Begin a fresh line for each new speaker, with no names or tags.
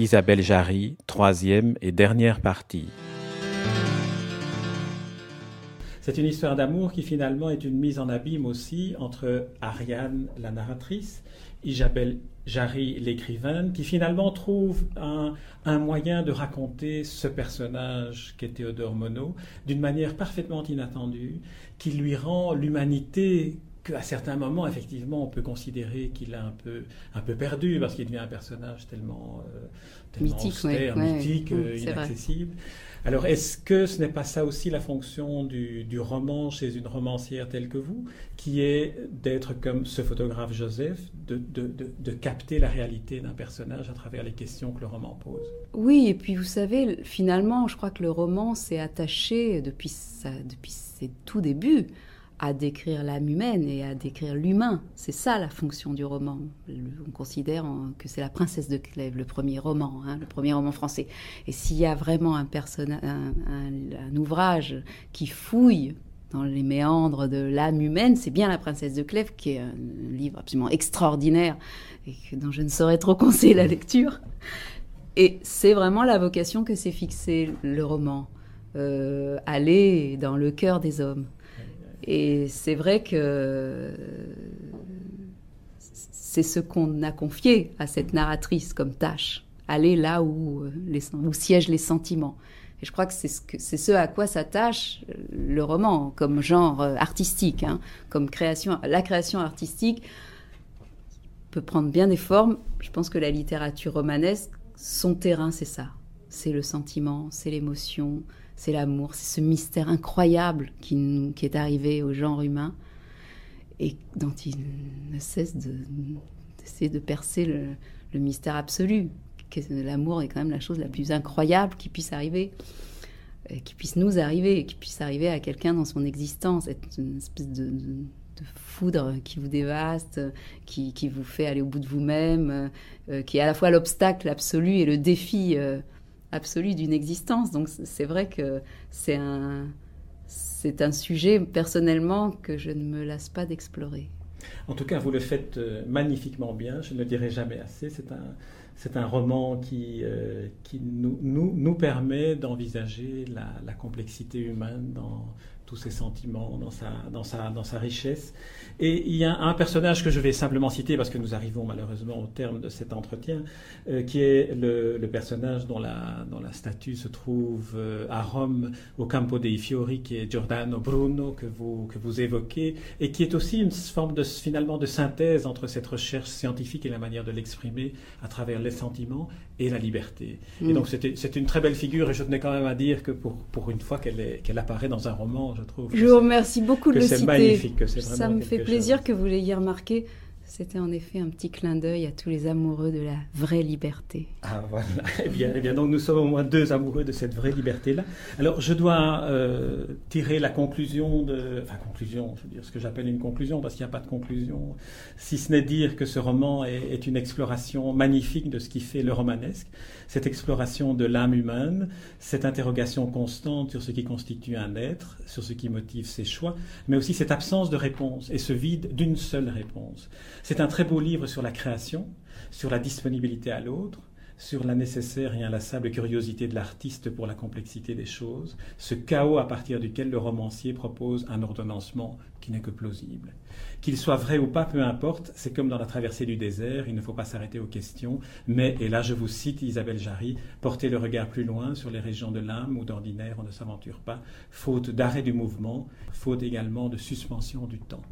Isabelle Jarry, troisième et dernière partie. C'est une histoire d'amour qui finalement est une mise en abîme aussi entre Ariane, la narratrice, Isabelle Jarry, l'écrivaine, qui finalement trouve un, un, moyen de raconter ce personnage qu'est Théodore Monod d'une manière parfaitement inattendue, qui lui rend l'humanité qu'à certains moments, effectivement, on peut considérer qu'il a un peu, un peu perdu parce qu'il devient un personnage tellement, euh, tellement
mythique,
austère,
ouais,
mythique,
ouais,
euh, inaccessible. Alors, est-ce que ce n'est pas ça aussi la fonction du, du, roman chez une romancière telle que vous, qui est d'être comme ce photographe Joseph, de, de, de, de capter la réalité d'un personnage à travers les questions que le roman pose?
Oui, et puis vous savez, finalement, je crois que le roman s'est attaché depuis, sa, depuis ses tout débuts à décrire l'âme humaine et à décrire l'humain. C'est ça la fonction du roman. On considère que c'est la princesse de Clèves, le premier roman, hein, le premier roman français. Et s'il y a vraiment un, un, ouvrage qui fouille dans les méandres de l'âme humaine, c'est bien La princesse de Clèves, qui est un livre absolument extraordinaire et dont je ne saurais trop conseiller la lecture. Et c'est vraiment la vocation que s'est fixée le roman, euh, aller dans le cœur des hommes. Et c'est vrai que c'est ce qu'on a confié à cette narratrice comme tâche, aller là où, les, où siègent les sentiments. Et je crois que c'est ce, à quoi s'attache le roman comme genre artistique, hein, comme création. La création artistique peut prendre bien des formes. Je pense que la littérature romanesque, son terrain, c'est ça. C'est le sentiment, c'est l'émotion, c'est l'amour, c'est ce mystère incroyable qui, est arrivé au genre humain et dont il ne cesse d'essayer de, percer le, mystère absolu. L'amour est quand même la chose la plus incroyable qui puisse arriver, qui puisse nous arriver, qui puisse arriver à quelqu'un dans son existence, être une espèce de, foudre qui vous dévaste, qui, qui, vous fait aller au bout de vous-même, euh, qui est à la fois l'obstacle absolu et le défi. Euh, absolue d'une existence. Donc c'est vrai que c'est un, c'est un sujet personnellement que je ne me lasse pas d'explorer.
En tout cas, vous le faites euh, magnifiquement bien, je ne le dirai jamais assez. C'est un, c'est un roman qui, euh, qui nous, nous, nous permet d'envisager la, complexité humaine dans tous ses sentiments, dans sa, dans, sa, dans sa richesse. Et il y a un personnage que je vais simplement citer parce que nous arrivons malheureusement au terme de cet entretien, euh, qui est le, le, personnage dont la, dont la statue se trouve euh, à Rome, au Campo dei Fiori, qui est Giordano Bruno, que vous, que vous évoquez, et qui est aussi une forme de, finalement de synthèse entre cette recherche scientifique et la manière de l'exprimer à travers les sentiments et la liberté. Mm. Et donc c'est une très belle figure, et je tenais quand même à dire que pour, pour une fois qu'elle qu apparaît dans un roman, je trouve.
Je vous remercie beaucoup de le citer.
magnifique, que
Ça me fait plaisir chose. que vous l'ayez remarqué. C'était en effet un petit clin d'œil à tous les amoureux de la vraie liberté.
Ah voilà, eh bien, eh bien donc nous sommes au moins deux amoureux de cette vraie liberté-là. Alors je dois euh, tirer la conclusion de... Enfin conclusion, je veux dire ce que j'appelle une conclusion, parce qu'il n'y a pas de conclusion, si ce n'est dire que ce roman est, est, une exploration magnifique de ce qui fait le romanesque, cette exploration de l'âme humaine, cette interrogation constante sur ce qui constitue un être, sur ce qui motive ses choix, mais aussi cette absence de réponse et ce vide d'une seule réponse. C'est un très beau livre sur la création, sur la disponibilité à l'autre, sur la nécessaire et inlassable curiosité de l'artiste pour la complexité des choses, ce chaos à partir duquel le romancier propose un ordonnancement qui n'est que plausible. Qu'il soit vrai ou pas, peu importe, c'est comme dans la traversée du désert, il ne faut pas s'arrêter aux questions, mais, et là je vous cite Isabelle Jarry, porter le regard plus loin sur les régions de l'âme où d'ordinaire on ne s'aventure pas, faute d'arrêt du mouvement, faute également de suspension du temps.